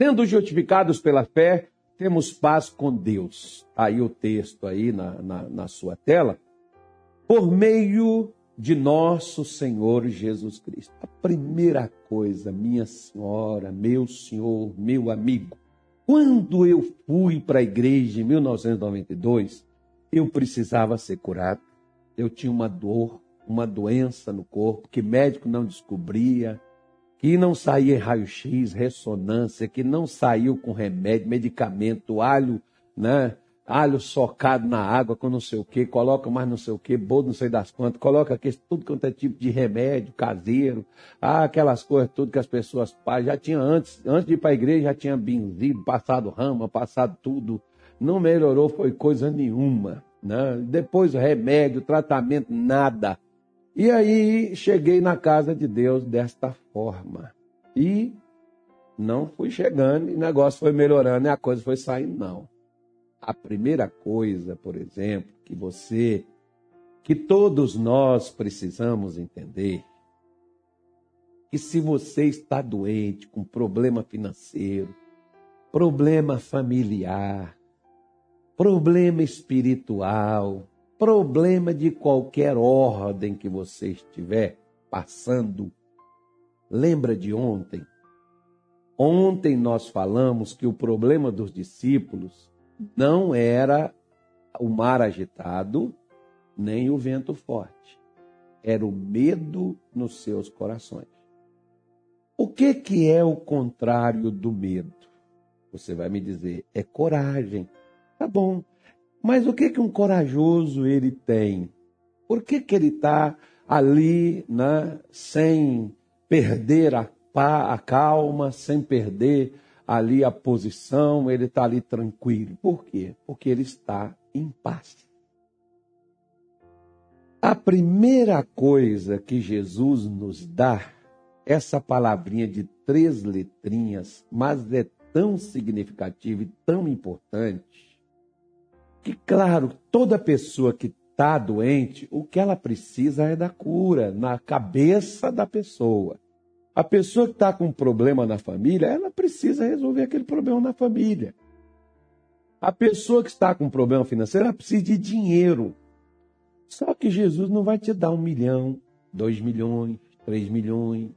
Sendo justificados pela fé, temos paz com Deus. Aí o texto aí na, na, na sua tela. Por meio de nosso Senhor Jesus Cristo. A primeira coisa, minha senhora, meu senhor, meu amigo, quando eu fui para a igreja em 1992, eu precisava ser curado. Eu tinha uma dor, uma doença no corpo que médico não descobria, que não saía em raio-x, ressonância, que não saiu com remédio, medicamento, alho, né? alho socado na água com não sei o que, coloca mais não sei o que, bolo não sei das quantas, coloca aqui, tudo quanto é tipo de remédio caseiro, ah, aquelas coisas tudo que as pessoas já tinha antes, antes de ir para a igreja já tinha benzido, passado rama, passado tudo, não melhorou foi coisa nenhuma, né? Depois remédio, tratamento, nada. E aí cheguei na casa de Deus desta forma. E não fui chegando e o negócio foi melhorando e a coisa foi saindo, não. A primeira coisa, por exemplo, que você, que todos nós precisamos entender, que se você está doente, com problema financeiro, problema familiar, problema espiritual, problema de qualquer ordem que você estiver passando, lembra de ontem? Ontem nós falamos que o problema dos discípulos não era o mar agitado, nem o vento forte. Era o medo nos seus corações. O que, que é o contrário do medo? Você vai me dizer, é coragem. Tá bom. Mas o que, que um corajoso ele tem? Por que, que ele está ali né, sem perder a, a calma, sem perder ali a posição, ele está ali tranquilo. Por quê? Porque ele está em paz. A primeira coisa que Jesus nos dá, essa palavrinha de três letrinhas, mas é tão significativa e tão importante, que, claro, toda pessoa que está doente, o que ela precisa é da cura, na cabeça da pessoa. A pessoa que está com um problema na família, ela precisa resolver aquele problema na família. A pessoa que está com um problema financeiro, ela precisa de dinheiro. Só que Jesus não vai te dar um milhão, dois milhões, três milhões.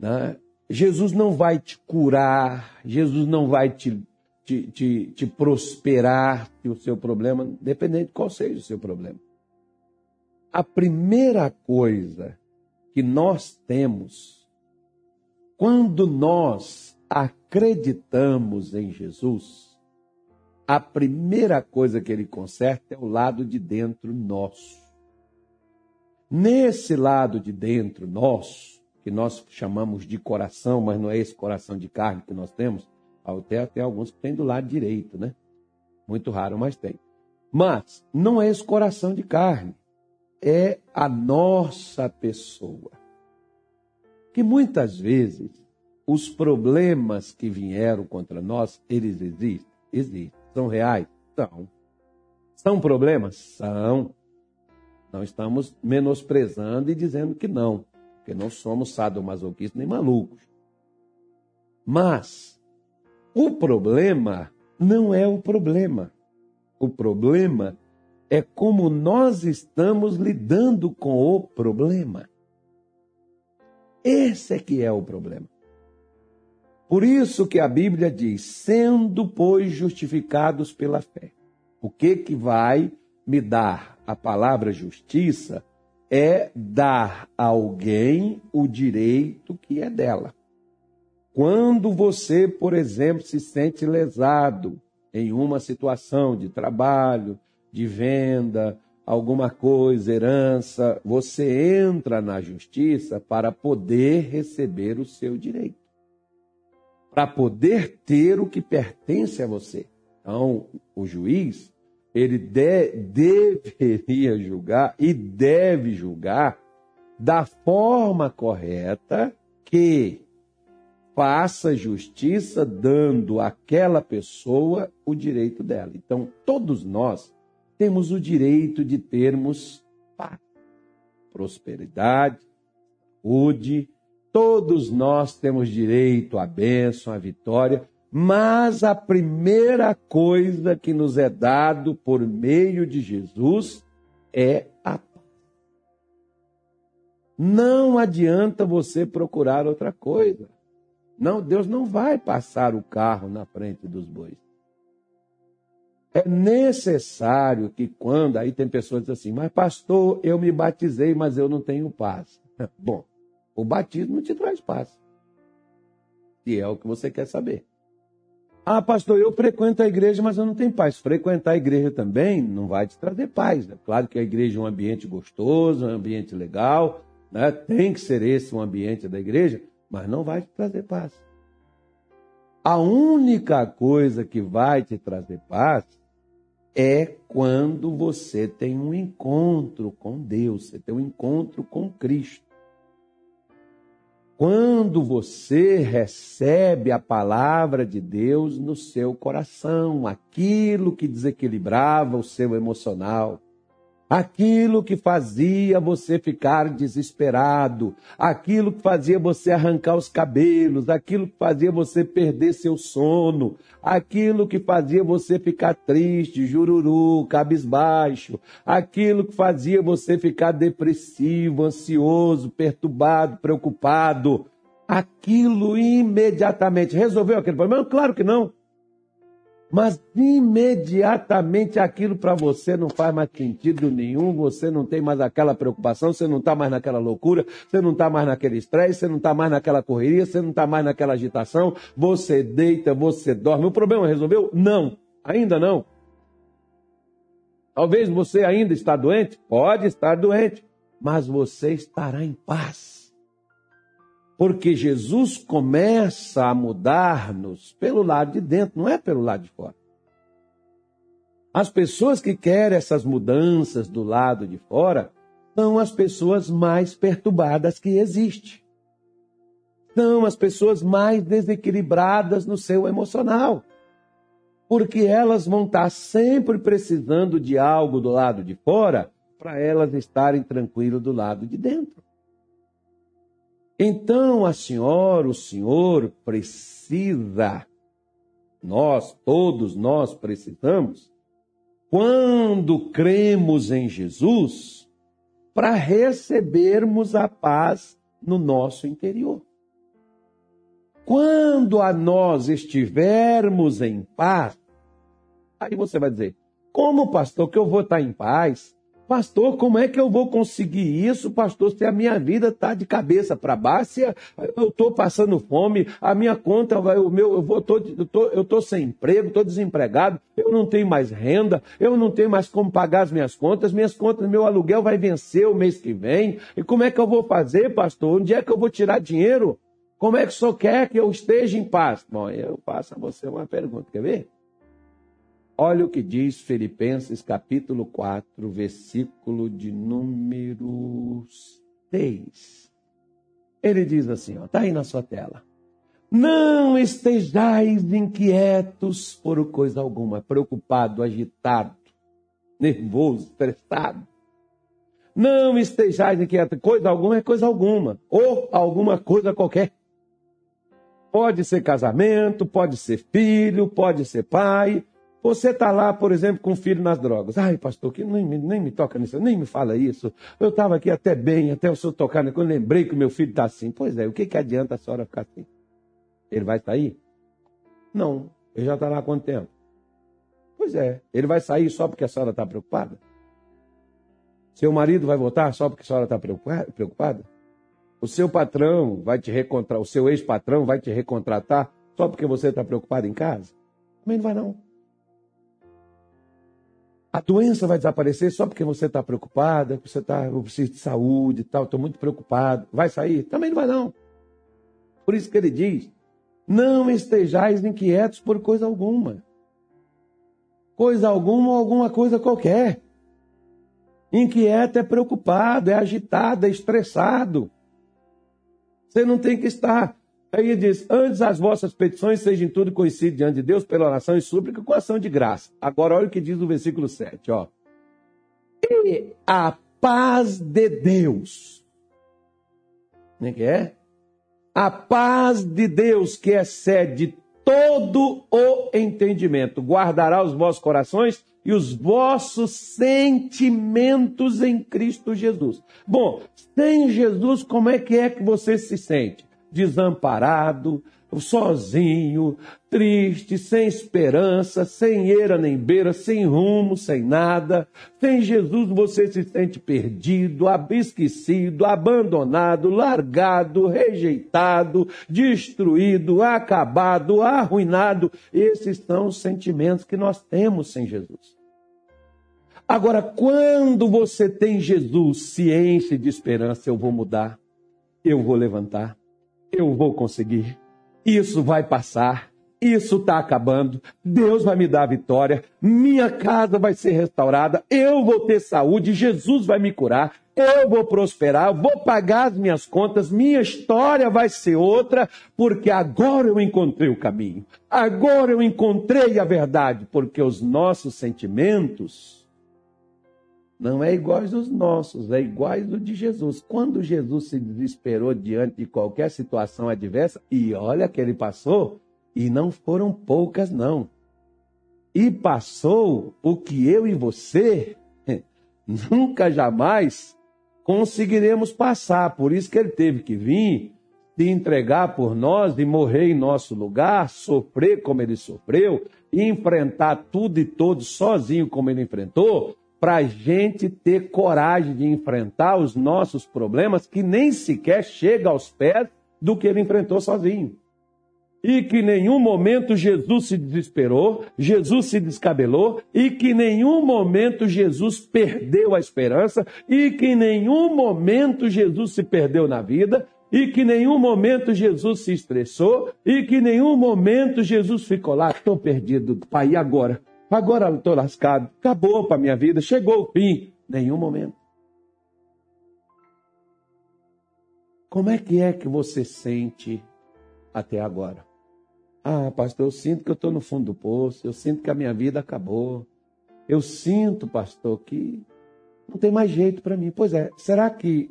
Né? Jesus não vai te curar, Jesus não vai te, te, te, te prosperar o seu problema, dependendo de qual seja o seu problema. A primeira coisa que nós temos quando nós acreditamos em Jesus, a primeira coisa que ele conserta é o lado de dentro nosso. Nesse lado de dentro nosso, que nós chamamos de coração, mas não é esse coração de carne que nós temos, até tem alguns que tem do lado direito, né? Muito raro, mas tem. Mas não é esse coração de carne é a nossa pessoa. Que muitas vezes os problemas que vieram contra nós, eles existem? Existem. São reais? São. São problemas? São. Não estamos menosprezando e dizendo que não, porque não somos sadomasoquistas nem malucos. Mas o problema não é o problema. O problema é como nós estamos lidando com o problema. Esse é que é o problema. Por isso que a Bíblia diz: sendo, pois, justificados pela fé. O que que vai me dar a palavra justiça é dar a alguém o direito que é dela. Quando você, por exemplo, se sente lesado em uma situação de trabalho, de venda, alguma coisa, herança, você entra na justiça para poder receber o seu direito. Para poder ter o que pertence a você. Então, o juiz, ele de, deveria julgar e deve julgar da forma correta que faça justiça dando àquela pessoa o direito dela. Então, todos nós temos o direito de termos paz, prosperidade, saúde, Todos nós temos direito à bênção, à vitória, mas a primeira coisa que nos é dado por meio de Jesus é a paz. Não adianta você procurar outra coisa. Não, Deus não vai passar o carro na frente dos bois. É necessário que quando aí tem pessoas que dizem assim, mas pastor, eu me batizei, mas eu não tenho paz. Bom, o batismo te traz paz. Se é o que você quer saber. Ah, pastor, eu frequento a igreja, mas eu não tenho paz. Frequentar a igreja também não vai te trazer paz. É claro que a igreja é um ambiente gostoso, um ambiente legal, né? tem que ser esse um ambiente da igreja, mas não vai te trazer paz. A única coisa que vai te trazer paz é quando você tem um encontro com Deus, você tem um encontro com Cristo. Quando você recebe a palavra de Deus no seu coração, aquilo que desequilibrava o seu emocional, aquilo que fazia você ficar desesperado, aquilo que fazia você arrancar os cabelos, aquilo que fazia você perder seu sono, aquilo que fazia você ficar triste, jururu, cabisbaixo, aquilo que fazia você ficar depressivo, ansioso, perturbado, preocupado, aquilo imediatamente resolveu aquele problema? Claro que não mas imediatamente aquilo para você não faz mais sentido nenhum, você não tem mais aquela preocupação, você não está mais naquela loucura, você não está mais naquele estresse, você não está mais naquela correria, você não está mais naquela agitação, você deita, você dorme. O problema resolveu? Não, ainda não. Talvez você ainda está doente? Pode estar doente, mas você estará em paz porque Jesus começa a mudar-nos pelo lado de dentro, não é pelo lado de fora. As pessoas que querem essas mudanças do lado de fora são as pessoas mais perturbadas que existem. São as pessoas mais desequilibradas no seu emocional. Porque elas vão estar sempre precisando de algo do lado de fora para elas estarem tranquilas do lado de dentro. Então a senhora, o senhor precisa, nós, todos nós precisamos, quando cremos em Jesus, para recebermos a paz no nosso interior. Quando a nós estivermos em paz, aí você vai dizer: como pastor que eu vou estar em paz? Pastor, como é que eu vou conseguir isso, pastor, se a minha vida está de cabeça para baixo, eu estou passando fome, a minha conta, vai, o meu, eu vou, tô, eu tô, tô sem emprego, estou desempregado, eu não tenho mais renda, eu não tenho mais como pagar as minhas contas, minhas contas, meu aluguel vai vencer o mês que vem, e como é que eu vou fazer, pastor? Onde é que eu vou tirar dinheiro? Como é que o senhor quer que eu esteja em paz? Bom, eu faço a você uma pergunta, quer ver? Olha o que diz Filipenses capítulo 4, versículo de número 6. Ele diz assim, está aí na sua tela. Não estejais inquietos por coisa alguma, preocupado, agitado, nervoso, estressado. Não estejais inquietos, coisa alguma é coisa alguma, ou alguma coisa qualquer. Pode ser casamento, pode ser filho, pode ser pai, você está lá, por exemplo, com o filho nas drogas. Ai, pastor, que nem, nem me toca nisso, nem me fala isso. Eu estava aqui até bem, até o senhor tocar, né? quando lembrei que o meu filho está assim. Pois é, o que, que adianta a senhora ficar assim? Ele vai sair? Não. Ele já está lá há quanto tempo? Pois é. Ele vai sair só porque a senhora está preocupada? Seu marido vai voltar só porque a senhora está preocupada? O seu patrão vai te recontratar, o seu ex-patrão vai te recontratar só porque você está preocupado em casa? Também não vai não. A doença vai desaparecer só porque você está preocupada, você está, eu preciso de saúde e tal, estou muito preocupado. Vai sair? Também não vai não. Por isso que ele diz, não estejais inquietos por coisa alguma. Coisa alguma ou alguma coisa qualquer. Inquieto é preocupado, é agitado, é estressado. Você não tem que estar Aí ele diz: Antes as vossas petições sejam tudo conhecidas diante de Deus pela oração e súplica com ação de graça. Agora olha o que diz o versículo 7, ó. E a paz de Deus. Como é que é? a paz de Deus, que excede todo o entendimento, guardará os vossos corações e os vossos sentimentos em Cristo Jesus. Bom, sem Jesus, como é que é que você se sente? Desamparado, sozinho, triste, sem esperança, sem eira nem beira, sem rumo, sem nada. Sem Jesus você se sente perdido, esquecido, abandonado, largado, rejeitado, destruído, acabado, arruinado. Esses são os sentimentos que nós temos sem Jesus. Agora, quando você tem Jesus, ciência de esperança, eu vou mudar, eu vou levantar, eu vou conseguir. Isso vai passar, isso está acabando, Deus vai me dar a vitória, minha casa vai ser restaurada, eu vou ter saúde, Jesus vai me curar, eu vou prosperar, vou pagar as minhas contas, minha história vai ser outra, porque agora eu encontrei o caminho, agora eu encontrei a verdade, porque os nossos sentimentos não é iguais aos nossos, é iguais do de Jesus. Quando Jesus se desesperou diante de qualquer situação adversa, e olha que ele passou, e não foram poucas, não. E passou o que eu e você nunca jamais conseguiremos passar. Por isso que ele teve que vir, se entregar por nós e morrer em nosso lugar, sofrer como ele sofreu, enfrentar tudo e todos sozinho como ele enfrentou, para a gente ter coragem de enfrentar os nossos problemas que nem sequer chega aos pés do que ele enfrentou sozinho. E que em nenhum momento Jesus se desesperou, Jesus se descabelou, e que em nenhum momento Jesus perdeu a esperança, e que em nenhum momento Jesus se perdeu na vida, e que em nenhum momento Jesus se estressou, e que em nenhum momento Jesus ficou lá, estou perdido, pai, e agora? Agora estou lascado. Acabou para minha vida. Chegou o fim. Nenhum momento. Como é que é que você sente até agora? Ah, pastor, eu sinto que eu estou no fundo do poço. Eu sinto que a minha vida acabou. Eu sinto, pastor, que não tem mais jeito para mim. Pois é, será que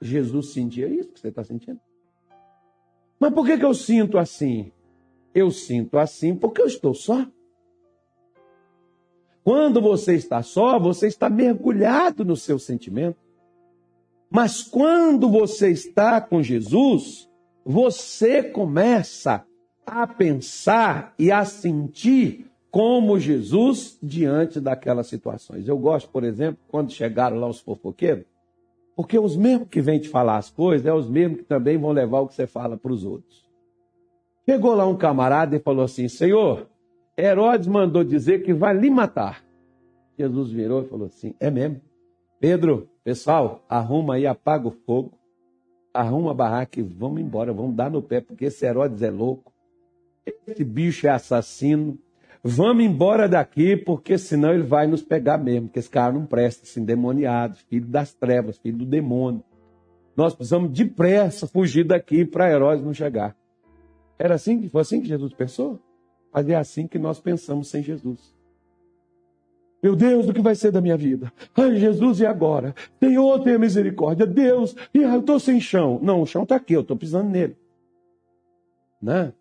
Jesus sentia isso que você está sentindo? Mas por que, que eu sinto assim? Eu sinto assim porque eu estou só. Quando você está só, você está mergulhado no seu sentimento. Mas quando você está com Jesus, você começa a pensar e a sentir como Jesus diante daquelas situações. Eu gosto, por exemplo, quando chegaram lá os fofoqueiros, porque os mesmos que vêm te falar as coisas é os mesmos que também vão levar o que você fala para os outros. Chegou lá um camarada e falou assim: Senhor, Herodes mandou dizer que vai lhe matar. Jesus virou e falou assim: É mesmo? Pedro, pessoal, arruma aí, apaga o fogo, arruma a barraca e vamos embora, vamos dar no pé, porque esse Herodes é louco, esse bicho é assassino. Vamos embora daqui, porque senão ele vai nos pegar mesmo, porque esse cara não presta, esse endemoniado, filho das trevas, filho do demônio. Nós precisamos depressa fugir daqui para Herodes não chegar. Era assim, foi assim que Jesus pensou? Mas é assim que nós pensamos sem Jesus. Meu Deus, o que vai ser da minha vida? Ai, Jesus, e agora? Senhor, tenha misericórdia. Deus, eu estou sem chão. Não, o chão está aqui, eu estou pisando nele. Né?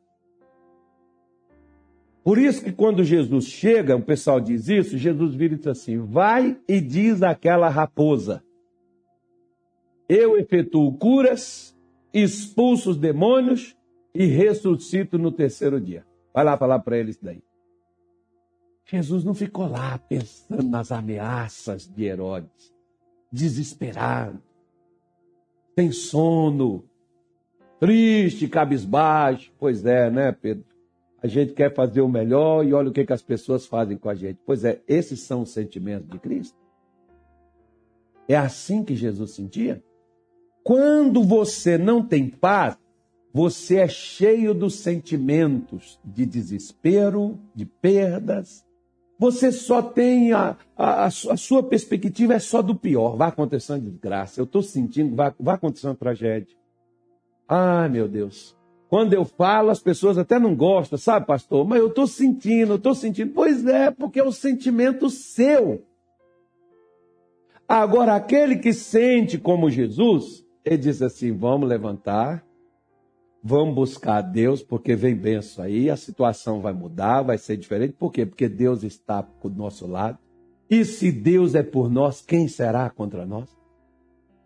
Por isso que quando Jesus chega, o pessoal diz isso, Jesus vira e diz assim: vai e diz àquela raposa: Eu efetuo curas, expulso os demônios e ressuscito no terceiro dia. Vai lá falar para eles daí. Jesus não ficou lá pensando nas ameaças de Herodes, desesperado, sem sono, triste, cabisbaixo. Pois é, né, Pedro? A gente quer fazer o melhor e olha o que, que as pessoas fazem com a gente. Pois é, esses são os sentimentos de Cristo. É assim que Jesus sentia? Quando você não tem paz, você é cheio dos sentimentos de desespero, de perdas, você só tem a, a, a, sua perspectiva é só do pior. Vai acontecer uma desgraça. Eu estou sentindo, vai, vai acontecer uma tragédia. Ai, meu Deus. Quando eu falo, as pessoas até não gostam, sabe, pastor? Mas eu estou sentindo, estou sentindo. Pois é, porque é o sentimento seu. Agora, aquele que sente como Jesus, ele diz assim: vamos levantar, Vamos buscar a Deus, porque vem benção aí, a situação vai mudar, vai ser diferente. Por quê? Porque Deus está do nosso lado. E se Deus é por nós, quem será contra nós?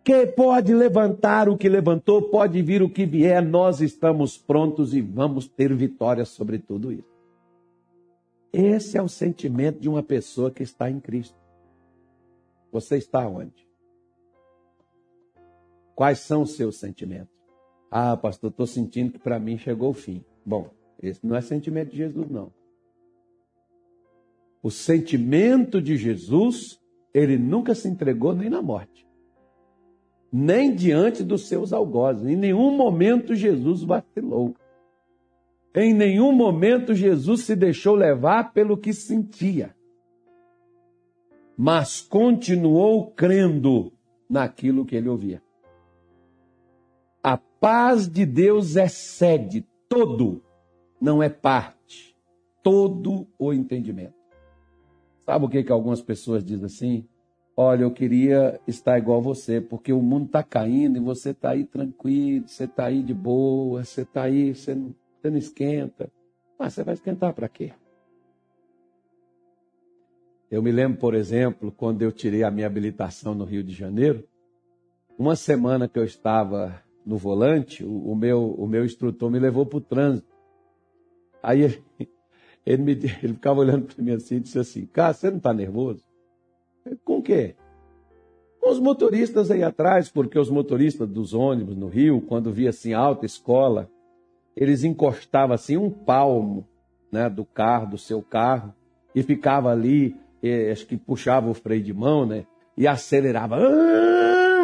Que pode levantar o que levantou, pode vir o que vier, nós estamos prontos e vamos ter vitória sobre tudo isso. Esse é o sentimento de uma pessoa que está em Cristo. Você está onde? Quais são os seus sentimentos? Ah, pastor, estou sentindo que para mim chegou o fim. Bom, esse não é sentimento de Jesus, não. O sentimento de Jesus, ele nunca se entregou nem na morte, nem diante dos seus algozes. Em nenhum momento Jesus vacilou. Em nenhum momento Jesus se deixou levar pelo que sentia, mas continuou crendo naquilo que ele ouvia. Paz de Deus excede todo, não é parte, todo o entendimento. Sabe o que, que algumas pessoas dizem assim? Olha, eu queria estar igual você, porque o mundo está caindo e você está aí tranquilo, você está aí de boa, você está aí, você não, você não esquenta. Mas você vai esquentar para quê? Eu me lembro, por exemplo, quando eu tirei a minha habilitação no Rio de Janeiro, uma semana que eu estava no volante, o, o meu, o meu instrutor me levou para o trânsito. Aí ele, ele, me, ele ficava olhando para mim assim e disse assim: Cara, você não está nervoso? Com o quê? Com os motoristas aí atrás, porque os motoristas dos ônibus no Rio, quando via assim alta escola, eles encostavam assim um palmo né, do carro, do seu carro, e ficava ali, eh, acho que puxava o freio de mão, né? E acelerava.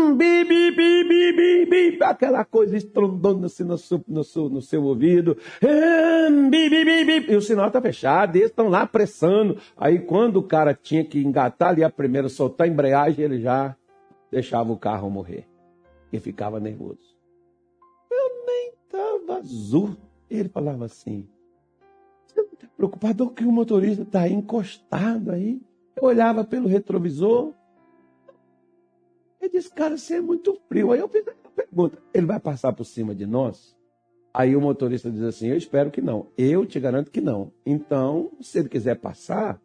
Ah, bi, bi, bi, bi, bi, aquela coisa estrondando assim no seu, no seu, no seu ouvido. Bi, bi, bi, bi, e o sinal está fechado, eles estão lá pressando. Aí quando o cara tinha que engatar ali a primeira, soltar a embreagem, ele já deixava o carro morrer. E ficava nervoso. Eu nem estava azul. Ele falava assim, você não está preocupado que o motorista está encostado aí? Eu olhava pelo retrovisor, ele disse, cara, você é muito frio. Aí eu fiz a pergunta, ele vai passar por cima de nós? Aí o motorista diz assim, eu espero que não. Eu te garanto que não. Então, se ele quiser passar,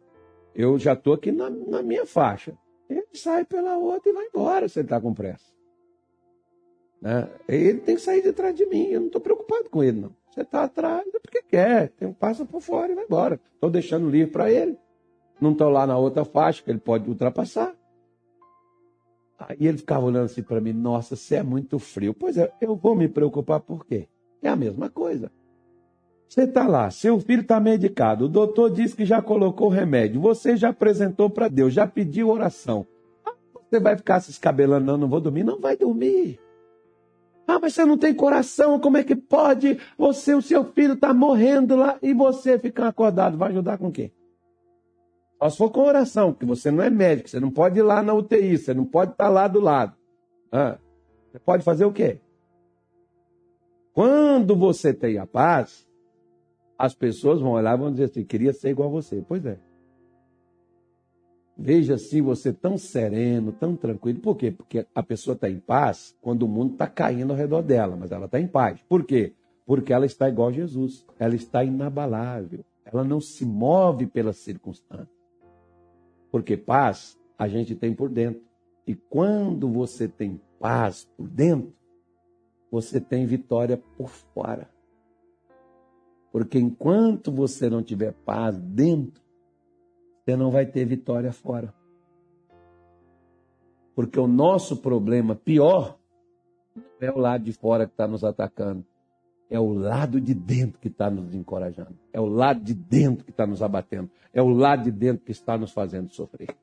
eu já estou aqui na, na, minha faixa. Ele sai pela outra e vai embora se ele está com pressa. Né? Ele tem que sair de trás de mim. Eu não estou preocupado com ele, não. Você está atrás é porque quer. Tem, passa por fora e vai embora. Estou deixando livre para ele. Não estou lá na outra faixa que ele pode ultrapassar. Aí ele ficava olhando assim para mim, nossa, você é muito frio. Pois é, eu vou me preocupar por quê? É a mesma coisa. Você está lá, seu filho está medicado, o doutor disse que já colocou remédio, você já apresentou para Deus, já pediu oração. Ah, você vai ficar se escabelando, não, não vou dormir? Não vai dormir. Ah, mas você não tem coração, como é que pode? Você, o seu filho está morrendo lá e você ficar acordado, vai ajudar com o quê? Só se for com oração, porque você não é médico, você não pode ir lá na UTI, você não pode estar lá do lado. Ah, você pode fazer o quê? Quando você tem a paz, as pessoas vão olhar e vão dizer assim: queria ser igual a você. Pois é. Veja assim você tão sereno, tão tranquilo. Por quê? Porque a pessoa está em paz quando o mundo está caindo ao redor dela, mas ela está em paz. Por quê? Porque ela está igual a Jesus. Ela está inabalável. Ela não se move pelas circunstâncias. Porque paz a gente tem por dentro. E quando você tem paz por dentro, você tem vitória por fora. Porque enquanto você não tiver paz dentro, você não vai ter vitória fora. Porque o nosso problema pior é o lado de fora que está nos atacando. É o lado de dentro que está nos encorajando. É o lado de dentro que está nos abatendo. É o lado de dentro que está nos fazendo sofrer.